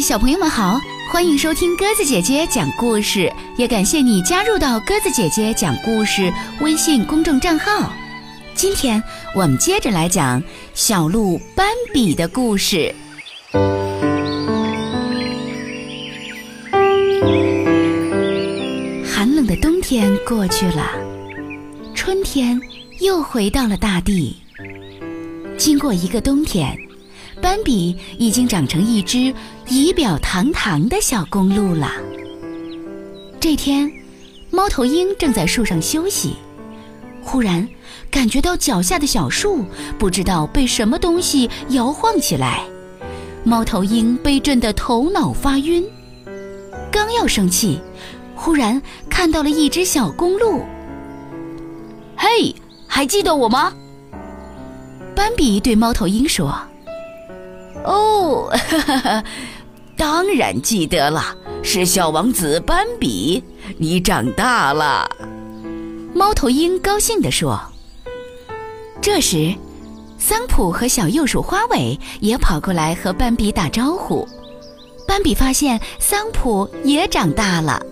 小朋友们好，欢迎收听鸽子姐姐讲故事，也感谢你加入到鸽子姐姐讲故事微信公众账号。今天我们接着来讲小鹿斑比的故事。寒冷的冬天过去了，春天又回到了大地。经过一个冬天。斑比已经长成一只仪表堂堂的小公鹿了。这天，猫头鹰正在树上休息，忽然感觉到脚下的小树不知道被什么东西摇晃起来，猫头鹰被震得头脑发晕。刚要生气，忽然看到了一只小公鹿。“嘿，还记得我吗？”斑比对猫头鹰说。哦，哈哈，当然记得了，是小王子斑比，你长大了。猫头鹰高兴地说。这时，桑普和小鼬鼠花尾也跑过来和斑比打招呼。斑比发现桑普也长大了，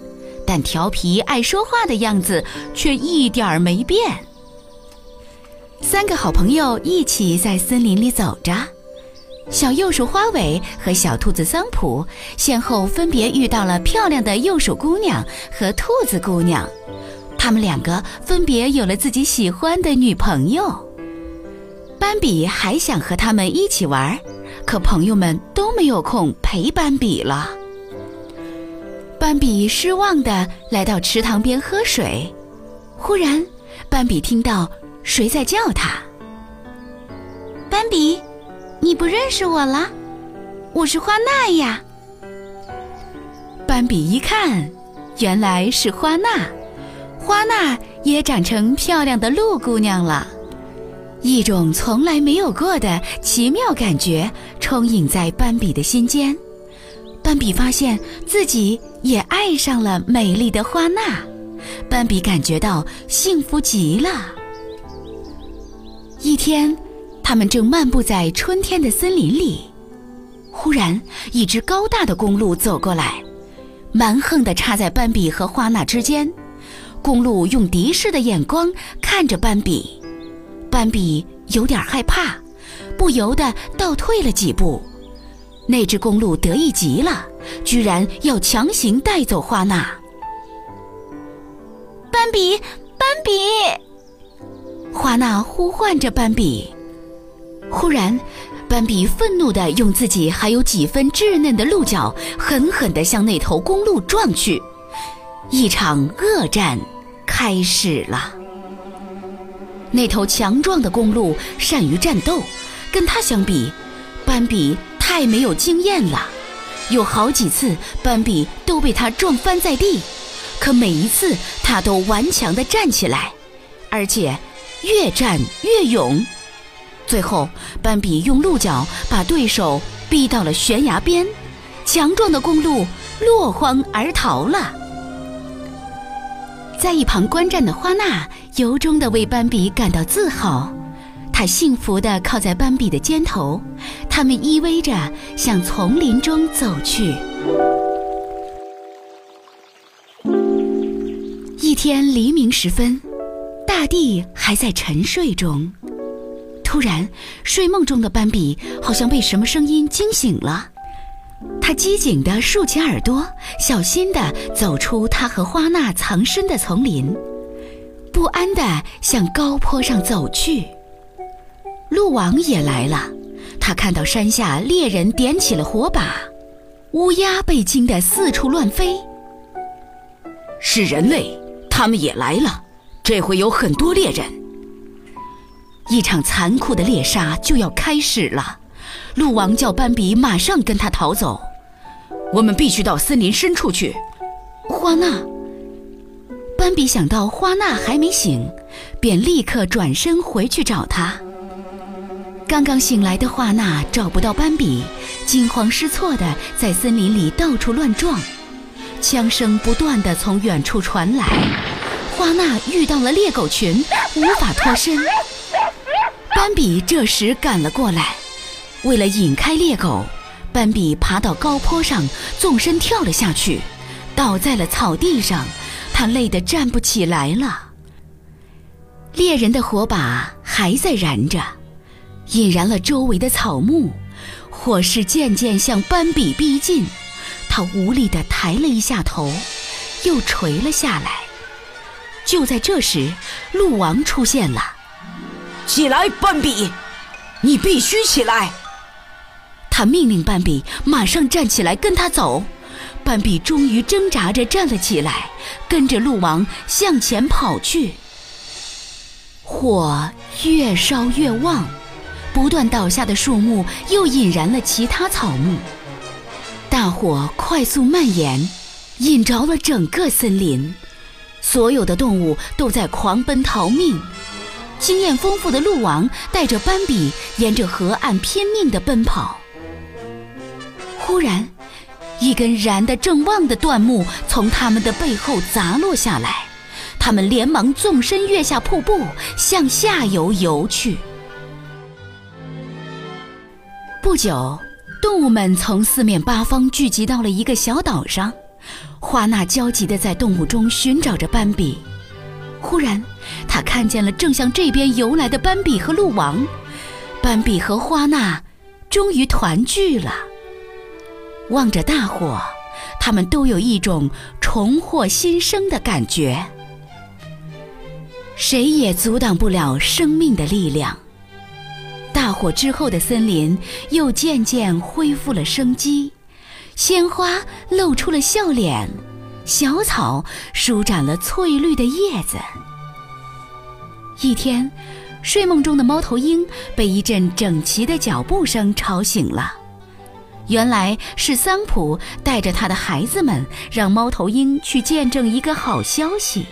但调皮爱说话的样子却一点儿没变。三个好朋友一起在森林里走着。小鼬鼠花尾和小兔子桑普先后分别遇到了漂亮的鼬鼠姑娘和兔子姑娘，他们两个分别有了自己喜欢的女朋友。斑比还想和他们一起玩，可朋友们都没有空陪斑比了。斑比失望地来到池塘边喝水，忽然，斑比听到谁在叫他：“斑比。”你不认识我了，我是花娜呀。斑比一看，原来是花娜，花娜也长成漂亮的鹿姑娘了。一种从来没有过的奇妙感觉充盈在斑比的心间，斑比发现自己也爱上了美丽的花娜，斑比感觉到幸福极了。一天。他们正漫步在春天的森林里，忽然，一只高大的公鹿走过来，蛮横地插在斑比和花娜之间。公鹿用敌视的眼光看着斑比，斑比有点害怕，不由得倒退了几步。那只公鹿得意极了，居然要强行带走花娜。斑比，斑比！花娜呼唤着斑比。忽然，斑比愤怒地用自己还有几分稚嫩的鹿角，狠狠地向那头公鹿撞去。一场恶战开始了。那头强壮的公鹿善于战斗，跟它相比，斑比太没有经验了。有好几次，斑比都被它撞翻在地，可每一次它都顽强地站起来，而且越战越勇。最后，斑比用鹿角把对手逼到了悬崖边，强壮的公鹿落荒而逃了。在一旁观战的花娜由衷地为斑比感到自豪，她幸福地靠在斑比的肩头，他们依偎着向丛林中走去。一天黎明时分，大地还在沉睡中。突然，睡梦中的斑比好像被什么声音惊醒了，他机警地竖起耳朵，小心地走出他和花娜藏身的丛林，不安地向高坡上走去。鹿王也来了，他看到山下猎人点起了火把，乌鸦被惊得四处乱飞。是人类，他们也来了，这回有很多猎人。一场残酷的猎杀就要开始了，鹿王叫斑比马上跟他逃走。我们必须到森林深处去。花娜，斑比想到花娜还没醒，便立刻转身回去找她。刚刚醒来的花娜找不到斑比，惊慌失措地在森林里到处乱撞，枪声不断地从远处传来。花娜遇到了猎狗群，无法脱身。斑比这时赶了过来，为了引开猎狗，斑比爬到高坡上，纵身跳了下去，倒在了草地上。他累得站不起来了。猎人的火把还在燃着，引燃了周围的草木，火势渐渐向斑比逼近。他无力地抬了一下头，又垂了下来。就在这时，鹿王出现了。起来，斑比，你必须起来！他命令斑比马上站起来，跟他走。斑比终于挣扎着站了起来，跟着鹿王向前跑去。火越烧越旺，不断倒下的树木又引燃了其他草木。大火快速蔓延，引着了整个森林，所有的动物都在狂奔逃命。经验丰富的鹿王带着斑比沿着河岸拼命地奔跑。忽然，一根燃得正旺的断木从他们的背后砸落下来，他们连忙纵身跃下瀑布，向下游游去。不久。动物们从四面八方聚集到了一个小岛上，花娜焦急地在动物中寻找着斑比。忽然，他看见了正向这边游来的斑比和鹿王。斑比和花娜终于团聚了。望着大火，他们都有一种重获新生的感觉。谁也阻挡不了生命的力量。大火之后的森林又渐渐恢复了生机，鲜花露出了笑脸，小草舒展了翠绿的叶子。一天，睡梦中的猫头鹰被一阵整齐的脚步声吵醒了，原来是桑普带着他的孩子们让猫头鹰去见证一个好消息。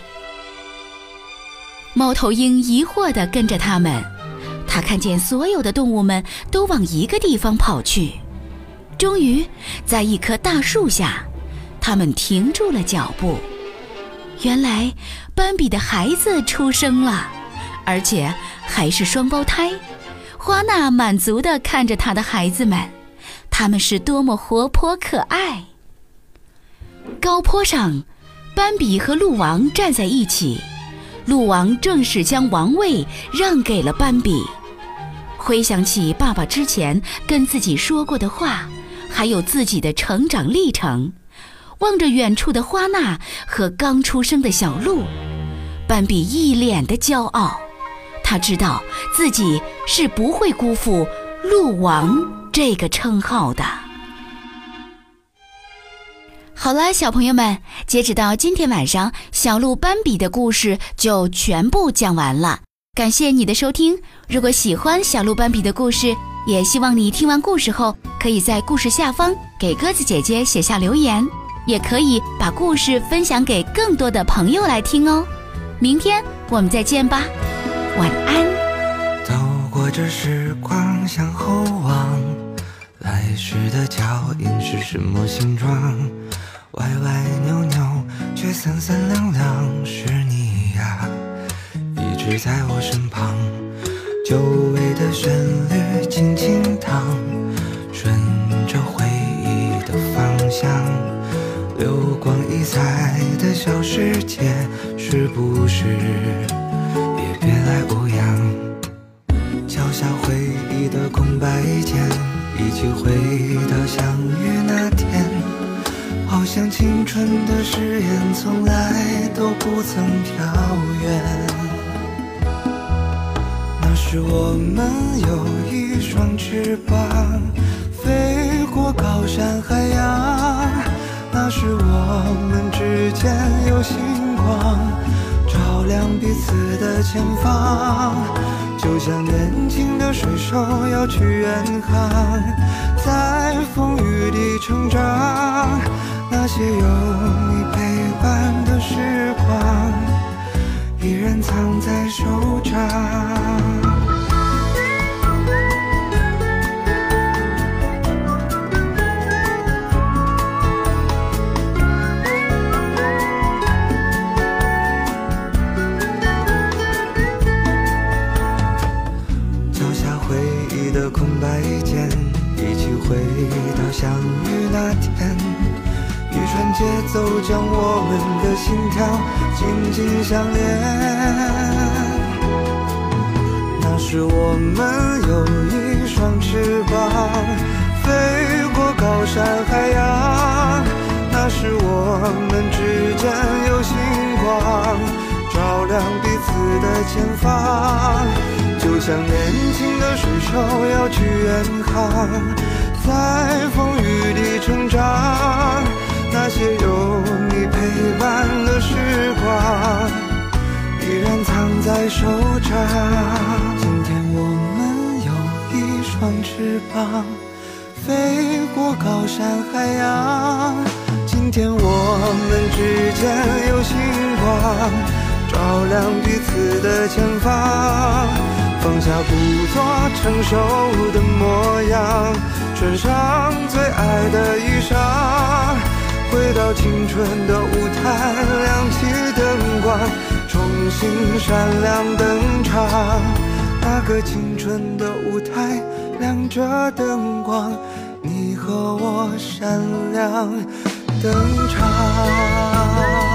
猫头鹰疑惑地跟着他们。他看见所有的动物们都往一个地方跑去，终于在一棵大树下，他们停住了脚步。原来，斑比的孩子出生了，而且还是双胞胎。花娜满足地看着她的孩子们，他们是多么活泼可爱。高坡上，斑比和鹿王站在一起，鹿王正式将王位让给了斑比。回想起爸爸之前跟自己说过的话，还有自己的成长历程，望着远处的花娜和刚出生的小鹿，斑比一脸的骄傲。他知道自己是不会辜负“鹿王”这个称号的。好了，小朋友们，截止到今天晚上，小鹿斑比的故事就全部讲完了。感谢你的收听。如果喜欢小鹿斑比的故事，也希望你听完故事后，可以在故事下方给鸽子姐姐写下留言，也可以把故事分享给更多的朋友来听哦。明天我们再见吧，晚安。走过这时光，向后望，来时的脚印是什么形状？歪歪扭扭，却三三两两，是你呀。一直在我身旁，久违的旋律轻轻淌，顺着回忆的方向，流光溢彩的小世界，是不是来无恙？脚下回忆的空白键，一起回到相遇那天，好像青春的誓言从来都不曾飘远。那时我们有一双翅膀，飞过高山海洋。那时我们之间有星光，亮彼此的前方。就像年轻的水手要去远航，在风雨里成长。那些有你陪伴的时光，依然藏在手掌。相连。那时我们有一双翅膀，飞过高山海洋。那时我们之间有星光，照亮彼此的前方。就像年轻的水手要去远航，在风雨里成长。那些有你陪伴的时光，在手掌。今天我们有一双翅膀，飞过高山海洋。今天我们之间有星光，照亮彼此的前方。放下故作成熟的模样，穿上最爱的衣裳，回到青春的舞台，亮起灯光，重新闪亮登场。那个青春的舞台，亮着灯光，你和我闪亮登场。